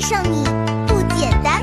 上你不简单。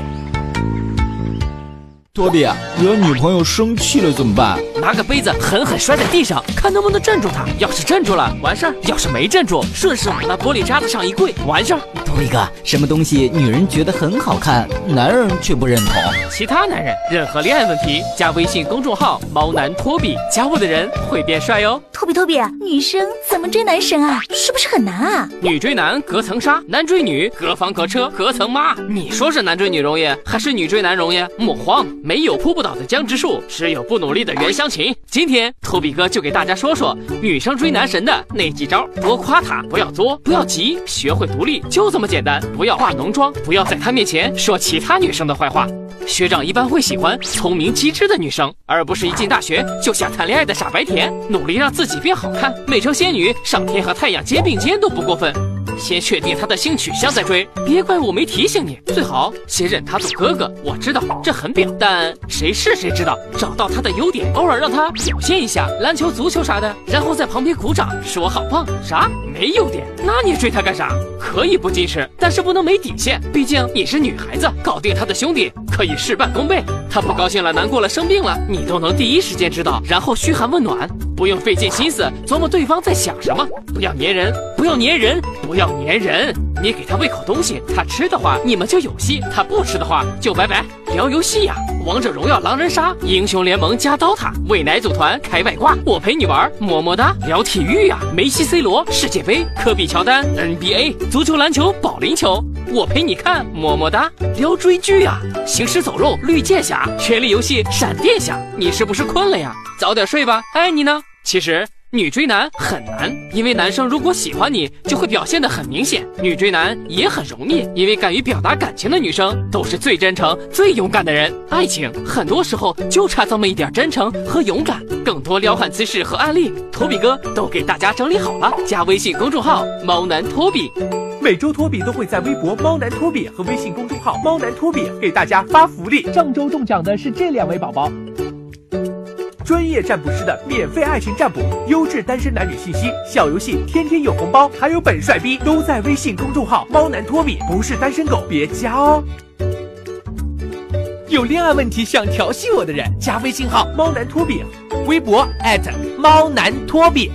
托比，惹女朋友生气了怎么办？拿个杯子狠狠摔在地上，看能不能镇住他。要是镇住了，完事儿；要是没镇住，顺势往那玻璃渣子上一跪，完事儿。托比哥，什么东西女人觉得很好看，男人却不认同？其他男人任何恋爱问题，加微信公众号“猫男托比”，加我的人会变帅哟。托比托比，女生怎么追男神啊？是不是很难啊？女追男隔层纱，男追女隔房隔车隔层妈。你说是男追女容易，还是女追男容易？莫慌，没有扑不倒的僵直树，只有不努力的袁湘琴。今天托比哥就给大家说说女生追男神的那几招：多夸他，不要作，不要急，学会独立，就这么简单。不要化浓妆，不要在他面前说其他女生的坏话。学长一般会喜欢聪明机智的女生，而不是一进大学就想谈恋爱的傻白甜。努力让自己变好看，美成仙女，上天和太阳肩并肩都不过分。先确定他的性取向再追，别怪我没提醒你。最好先认他做哥哥。我知道这很表，但谁是谁知道。找到他的优点，偶尔让他表现一下篮球、足球啥的，然后在旁边鼓掌，说好棒。啥？没优点？那你追他干啥？可以不矜持，但是不能没底线。毕竟你是女孩子，搞定他的兄弟可以事半功倍。他不高兴了、难过了、生病了，你都能第一时间知道，然后嘘寒问暖，不用费尽心思琢磨对方在想什么。不要粘人，不要粘人，不要粘人。你给他喂口东西，他吃的话，你们就有戏；他不吃的话，就拜拜。聊游戏呀，王者荣耀、狼人杀、英雄联盟加刀塔，喂奶组团开外挂，我陪你玩，么么哒。聊体育呀，梅西、C 罗、世界杯、科比、乔丹、NBA、足球、篮球、保龄球，我陪你看，么么哒。聊追剧呀，行尸走肉、绿箭侠、权力游戏、闪电侠，你是不是困了呀？早点睡吧。爱你呢。其实。女追男很难，因为男生如果喜欢你，就会表现得很明显。女追男也很容易，因为敢于表达感情的女生都是最真诚、最勇敢的人。爱情很多时候就差这么一点真诚和勇敢。更多撩汉姿势和案例，托比哥都给大家整理好了。加微信公众号“猫男托比”，每周托比都会在微博“猫男托比”和微信公众号“猫男托比”给大家发福利。上周中奖的是这两位宝宝。专业占卜师的免费爱情占卜，优质单身男女信息，小游戏天天有红包，还有本帅逼都在微信公众号“猫男托比”，不是单身狗别加哦。有恋爱问题想调戏我的人，加微信号“猫男托比”，微博猫男托比。